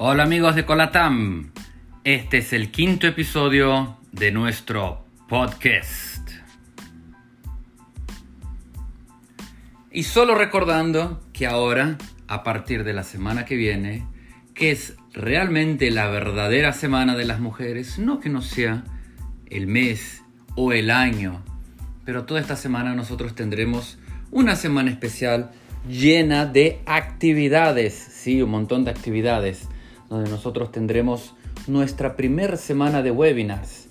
Hola amigos de Colatam, este es el quinto episodio de nuestro podcast. Y solo recordando que ahora, a partir de la semana que viene, que es realmente la verdadera semana de las mujeres, no que no sea el mes o el año, pero toda esta semana nosotros tendremos una semana especial llena de actividades, sí, un montón de actividades, donde nosotros tendremos nuestra primera semana de webinars.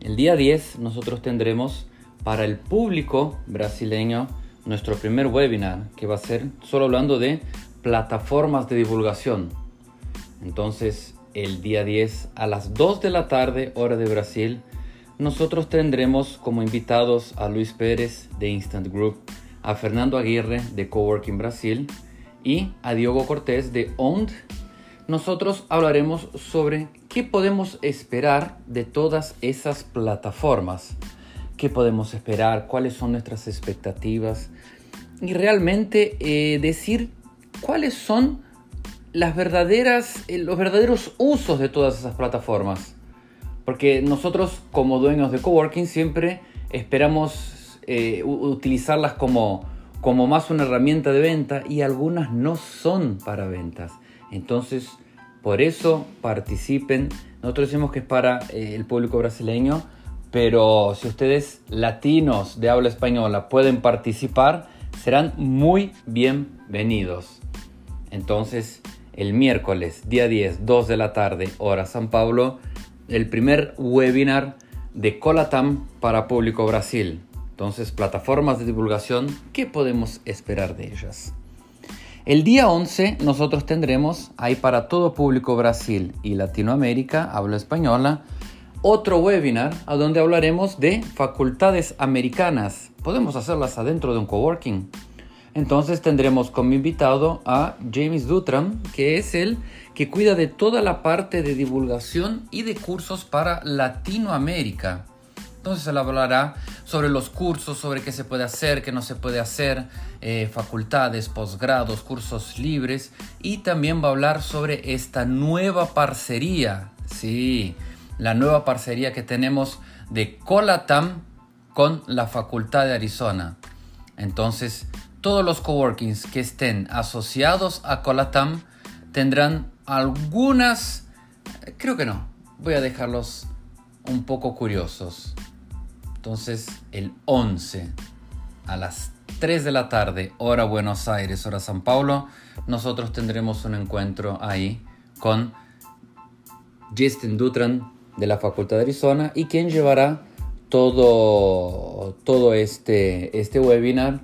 El día 10 nosotros tendremos para el público brasileño nuestro primer webinar, que va a ser solo hablando de plataformas de divulgación. Entonces, el día 10 a las 2 de la tarde, hora de Brasil, nosotros tendremos como invitados a Luis Pérez de Instant Group, a Fernando Aguirre de Coworking Brasil y a Diogo Cortés de OND. Nosotros hablaremos sobre qué podemos esperar de todas esas plataformas, qué podemos esperar, cuáles son nuestras expectativas y realmente eh, decir cuáles son las verdaderas, eh, los verdaderos usos de todas esas plataformas. Porque nosotros como dueños de coworking siempre esperamos eh, utilizarlas como, como más una herramienta de venta y algunas no son para ventas. Entonces, por eso participen. Nosotros decimos que es para eh, el público brasileño, pero si ustedes latinos de habla española pueden participar, serán muy bienvenidos. Entonces, el miércoles, día 10, 2 de la tarde, hora San Pablo, el primer webinar de Colatam para Público Brasil. Entonces, plataformas de divulgación, ¿qué podemos esperar de ellas? El día 11 nosotros tendremos ahí para todo Público Brasil y Latinoamérica, habla española, otro webinar a donde hablaremos de facultades americanas. Podemos hacerlas adentro de un coworking. Entonces tendremos como invitado a James Dutram, que es el que cuida de toda la parte de divulgación y de cursos para Latinoamérica. Entonces él hablará sobre los cursos, sobre qué se puede hacer, qué no se puede hacer, eh, facultades, posgrados, cursos libres y también va a hablar sobre esta nueva parcería, sí, la nueva parcería que tenemos de Colatam con la Facultad de Arizona. Entonces, todos los coworkings que estén asociados a Colatam tendrán algunas, creo que no, voy a dejarlos un poco curiosos. Entonces, el 11 a las 3 de la tarde, hora Buenos Aires, hora San Paulo, nosotros tendremos un encuentro ahí con Justin Dutran de la Facultad de Arizona y quien llevará todo, todo este, este webinar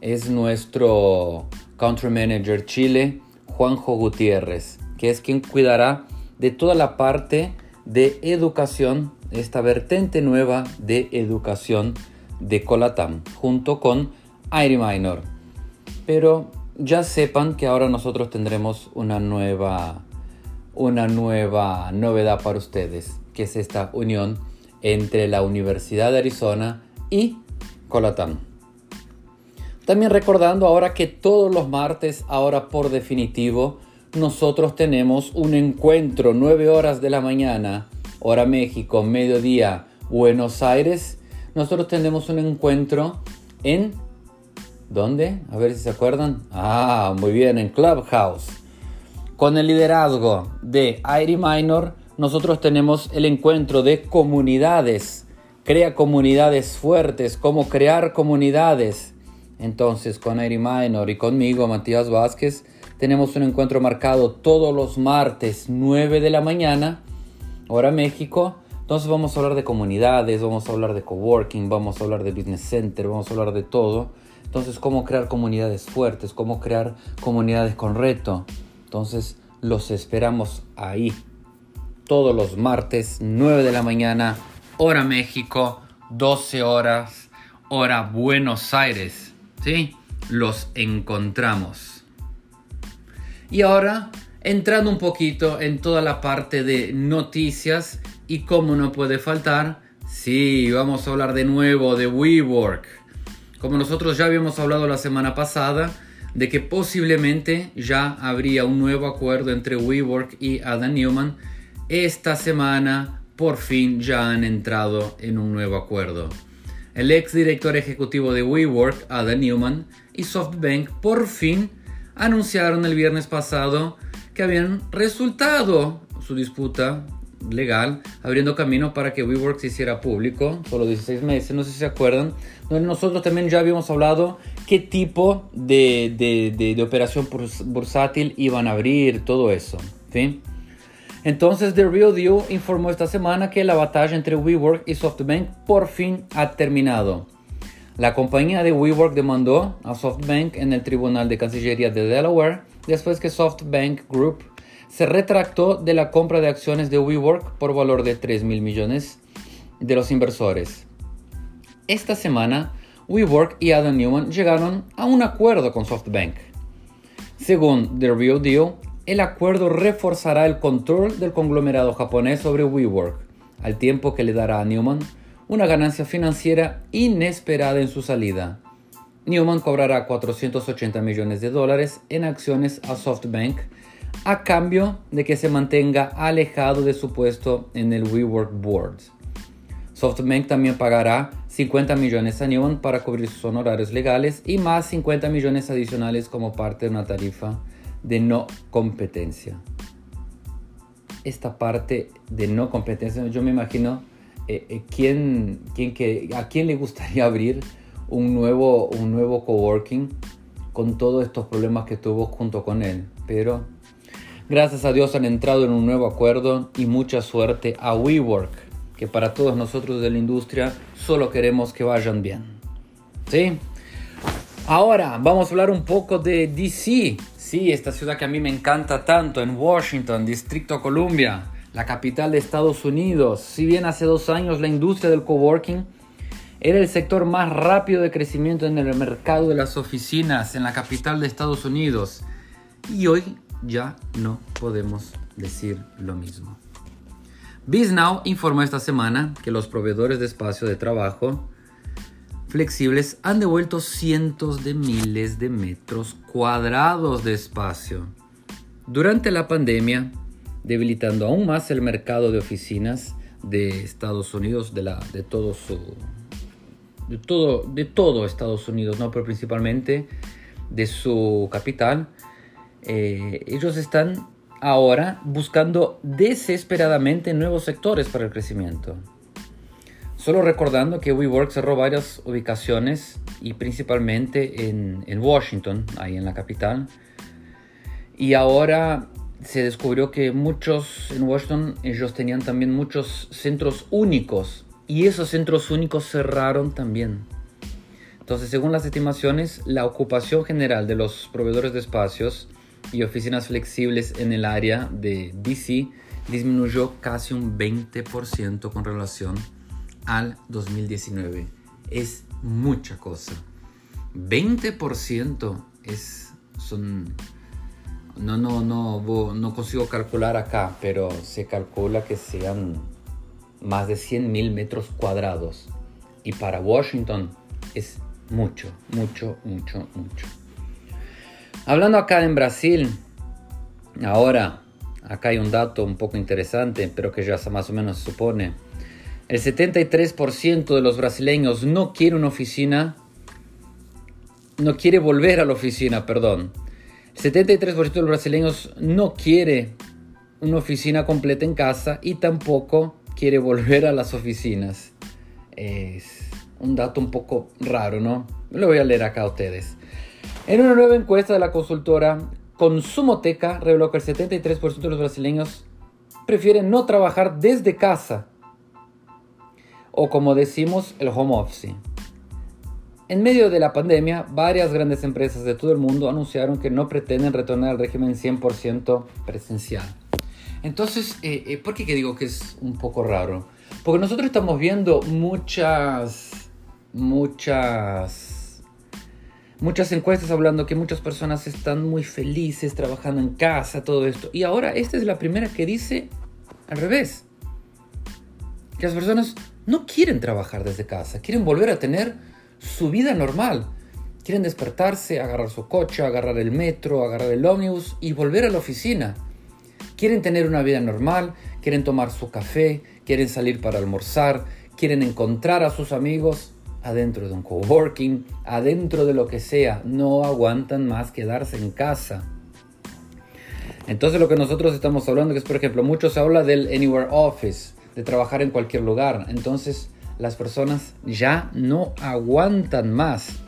es nuestro Country Manager Chile, Juanjo Gutiérrez, que es quien cuidará de toda la parte de educación, esta vertente nueva de educación de Colatam, junto con Airi Minor. Pero ya sepan que ahora nosotros tendremos una nueva, una nueva novedad para ustedes, que es esta unión entre la Universidad de Arizona y Colatam. También recordando ahora que todos los martes, ahora por definitivo, nosotros tenemos un encuentro 9 horas de la mañana, hora México, mediodía, Buenos Aires. Nosotros tenemos un encuentro en... ¿Dónde? A ver si se acuerdan. Ah, muy bien, en Clubhouse. Con el liderazgo de Airi Minor, nosotros tenemos el encuentro de comunidades. Crea comunidades fuertes, cómo crear comunidades entonces, con Eri Minor y conmigo, Matías Vázquez, tenemos un encuentro marcado todos los martes 9 de la mañana, hora México. Entonces vamos a hablar de comunidades, vamos a hablar de coworking, vamos a hablar de business center, vamos a hablar de todo. Entonces, cómo crear comunidades fuertes, cómo crear comunidades con reto. Entonces, los esperamos ahí. Todos los martes, 9 de la mañana, hora México, 12 horas, hora Buenos Aires. ¿sí? Los encontramos. Y ahora, entrando un poquito en toda la parte de noticias y cómo no puede faltar, sí, vamos a hablar de nuevo de WeWork. Como nosotros ya habíamos hablado la semana pasada, de que posiblemente ya habría un nuevo acuerdo entre WeWork y Adam Newman. Esta semana por fin ya han entrado en un nuevo acuerdo. El ex director ejecutivo de WeWork, Adam Newman, y SoftBank por fin anunciaron el viernes pasado que habían resultado su disputa legal, abriendo camino para que WeWork se hiciera público, solo 16 meses, no sé si se acuerdan, donde nosotros también ya habíamos hablado qué tipo de, de, de, operación bursátil iban a abrir, todo eso. ¿sí? Entonces, The Real Deal informó esta semana que la batalla entre WeWork y SoftBank por fin ha terminado. La compañía de WeWork demandó a SoftBank en el Tribunal de Cancillería de Delaware después que SoftBank Group se retractó de la compra de acciones de WeWork por valor de 3 mil millones de los inversores. Esta semana, WeWork y Adam Newman llegaron a un acuerdo con SoftBank. Según The Real Deal, el acuerdo reforzará el control del conglomerado japonés sobre WeWork, al tiempo que le dará a Newman una ganancia financiera inesperada en su salida. Newman cobrará 480 millones de dólares en acciones a SoftBank a cambio de que se mantenga alejado de su puesto en el WeWork Board. SoftBank también pagará 50 millones a Newman para cubrir sus honorarios legales y más 50 millones adicionales como parte de una tarifa de no competencia. Esta parte de no competencia, yo me imagino eh, eh, ¿quién, quién que, a quién le gustaría abrir un nuevo, un nuevo coworking con todos estos problemas que tuvo junto con él. Pero gracias a Dios han entrado en un nuevo acuerdo y mucha suerte a WeWork, que para todos nosotros de la industria solo queremos que vayan bien. ¿Sí? Ahora vamos a hablar un poco de DC. Sí, esta ciudad que a mí me encanta tanto en Washington, Distrito Columbia la capital de Estados Unidos. Si bien hace dos años la industria del coworking era el sector más rápido de crecimiento en el mercado de las oficinas en la capital de Estados Unidos, y hoy ya no podemos decir lo mismo. BizNow informó esta semana que los proveedores de espacio de trabajo flexibles han devuelto cientos de miles de metros cuadrados de espacio. Durante la pandemia, debilitando aún más el mercado de oficinas de Estados Unidos, de, la, de todo su... De todo, de todo Estados Unidos, ¿no? pero principalmente de su capital. Eh, ellos están ahora buscando desesperadamente nuevos sectores para el crecimiento. Solo recordando que WeWork cerró varias ubicaciones y principalmente en, en Washington, ahí en la capital. Y ahora se descubrió que muchos en Washington, ellos tenían también muchos centros únicos y esos centros únicos cerraron también. Entonces, según las estimaciones, la ocupación general de los proveedores de espacios y oficinas flexibles en el área de DC disminuyó casi un 20% con relación al 2019. Es mucha cosa. 20% es, son no, no, no, no consigo calcular acá, pero se calcula que sean más de 100.000 metros cuadrados. Y para Washington es mucho, mucho, mucho, mucho. Hablando acá en Brasil, ahora, acá hay un dato un poco interesante, pero que ya más o menos se supone. El 73% de los brasileños no quiere una oficina, no quiere volver a la oficina, perdón. 73% de los brasileños no quiere una oficina completa en casa y tampoco quiere volver a las oficinas. Es un dato un poco raro, ¿no? Lo voy a leer acá a ustedes. En una nueva encuesta de la consultora Consumoteca reveló que el 73% de los brasileños prefieren no trabajar desde casa o como decimos el home office. En medio de la pandemia, varias grandes empresas de todo el mundo anunciaron que no pretenden retornar al régimen 100% presencial. Entonces, eh, eh, ¿por qué digo que es un poco raro? Porque nosotros estamos viendo muchas, muchas, muchas encuestas hablando que muchas personas están muy felices trabajando en casa, todo esto. Y ahora esta es la primera que dice al revés. Que las personas no quieren trabajar desde casa, quieren volver a tener su vida normal. Quieren despertarse, agarrar su coche, agarrar el metro, agarrar el ómnibus y volver a la oficina. Quieren tener una vida normal, quieren tomar su café, quieren salir para almorzar, quieren encontrar a sus amigos adentro de un coworking, adentro de lo que sea. No aguantan más quedarse en casa. Entonces lo que nosotros estamos hablando es, por ejemplo, mucho se habla del Anywhere Office, de trabajar en cualquier lugar. Entonces las personas ya no aguantan más.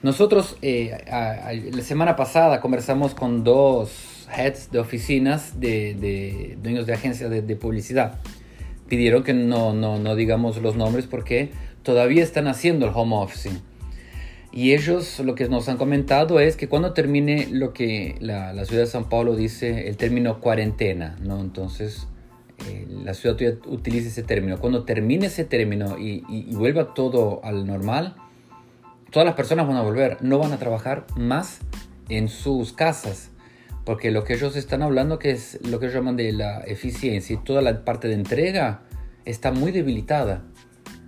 Nosotros eh, la semana pasada conversamos con dos heads de oficinas de, dueños de agencias de, publicidad. Pidieron que no, no, no digamos los nombres porque todavía están haciendo el home office. Y ellos lo que nos han comentado es que cuando termine lo que la, la ciudad de San Paulo dice, el término cuarentena, ¿no? Entonces eh, la ciudad utiliza ese término. Cuando termine ese término y, y, vuelva todo al normal, todas las personas van a volver, no van a trabajar más en sus casas, porque lo que ellos están hablando, que es lo que ellos llaman de la eficiencia y toda la parte de entrega, está muy debilitada.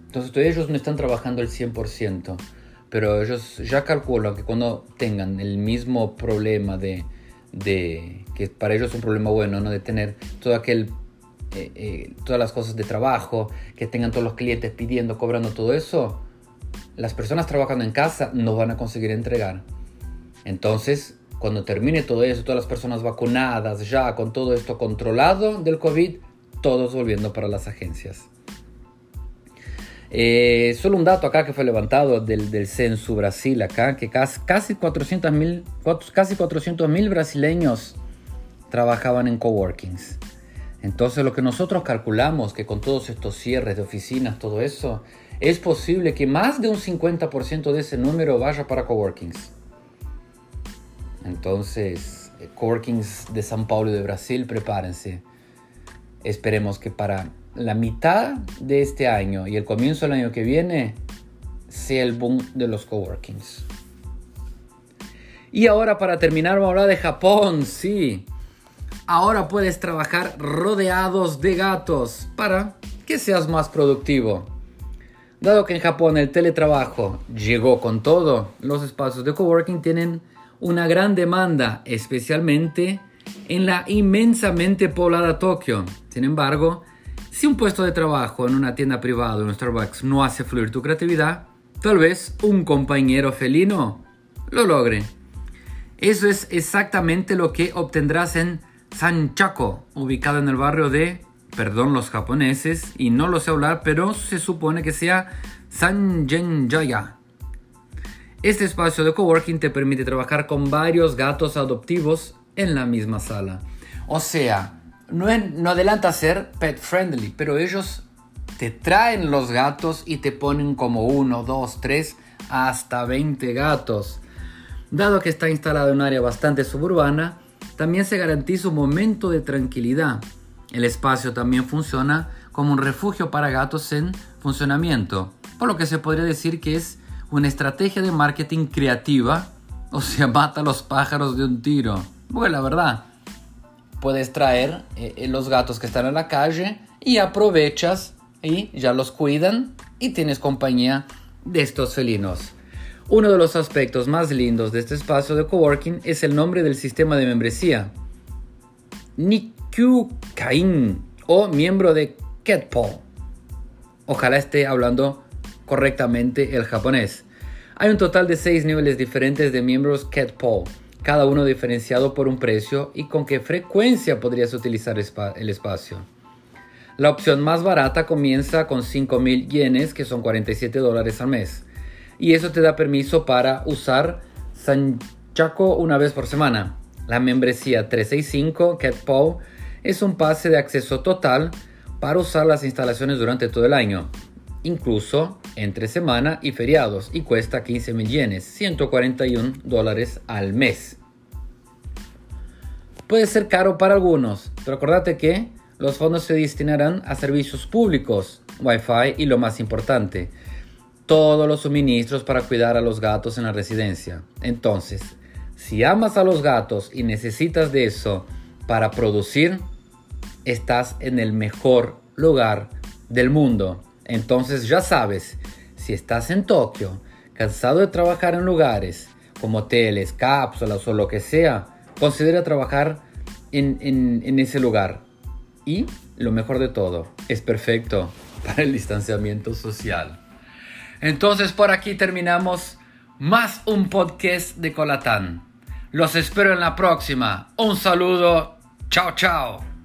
Entonces ellos no están trabajando el 100% pero ellos ya calculan que cuando tengan el mismo problema de, de que para ellos es un problema bueno, ¿no? de tener todo aquel, eh, eh, todas las cosas de trabajo, que tengan todos los clientes pidiendo, cobrando todo eso, las personas trabajando en casa no van a conseguir entregar. Entonces, cuando termine todo eso, todas las personas vacunadas, ya con todo esto controlado del COVID, todos volviendo para las agencias. Eh, solo un dato acá que fue levantado del, del Censo Brasil acá, que casi, casi 400 mil casi 400 brasileños trabajaban en coworkings. Entonces lo que nosotros calculamos que con todos estos cierres de oficinas, todo eso, es posible que más de un 50% de ese número vaya para coworkings. Entonces, eh, coworkings de São Paulo de Brasil, prepárense. Esperemos que para la mitad de este año y el comienzo del año que viene sea el boom de los coworkings. Y ahora para terminar vamos a hablar de Japón, sí. Ahora puedes trabajar rodeados de gatos para que seas más productivo. Dado que en Japón el teletrabajo llegó con todo, los espacios de coworking tienen una gran demanda, especialmente en la inmensamente poblada Tokio. Sin embargo, si un puesto de trabajo en una tienda privada o en un Starbucks no hace fluir tu creatividad, tal vez un compañero felino lo logre. Eso es exactamente lo que obtendrás en Sanchaco, ubicado en el barrio de, perdón los japoneses, y no lo sé hablar, pero se supone que sea Sanjenjaya. Este espacio de coworking te permite trabajar con varios gatos adoptivos en la misma sala. O sea, no, adelanta ser pet friendly, pero ellos te traen los gatos y te ponen como uno, dos, tres, hasta 20 gatos. Dado que está instalado en un área bastante suburbana, también se garantiza un momento de tranquilidad. El espacio también funciona como un refugio para gatos en funcionamiento, por lo que se podría decir que es una estrategia de marketing creativa, o sea, mata a los pájaros de un tiro. Bueno, la verdad, puedes traer eh, eh, los gatos que están en la calle y aprovechas y ya los cuidan y tienes compañía de estos felinos. Uno de los aspectos más lindos de este espacio de coworking es el nombre del sistema de membresía. Kain o miembro de Ketpaw. Ojalá esté hablando correctamente el japonés. Hay un total de seis niveles diferentes de miembros Ketpaw cada uno diferenciado por un precio y con qué frecuencia podrías utilizar el espacio. La opción más barata comienza con 5.000 yenes, que son 47 dólares al mes. Y eso te da permiso para usar Sanchaco una vez por semana. La membresía 365 CatPaw es un pase de acceso total para usar las instalaciones durante todo el año, incluso entre semana y feriados, y cuesta 15.000 yenes, 141 dólares al mes puede ser caro para algunos, pero acordate que los fondos se destinarán a servicios públicos, Wi-Fi y lo más importante, todos los suministros para cuidar a los gatos en la residencia. Entonces, si amas a los gatos y necesitas de eso para producir, estás en el mejor lugar del mundo. Entonces ya sabes, si estás en Tokio, cansado de trabajar en lugares como hoteles, cápsulas o lo que sea, considera trabajar en, en ese lugar. Y lo mejor de todo, es perfecto para el distanciamiento social. Entonces por aquí terminamos más un podcast de Colatán. Los espero en la próxima. Un saludo. Chao, chao.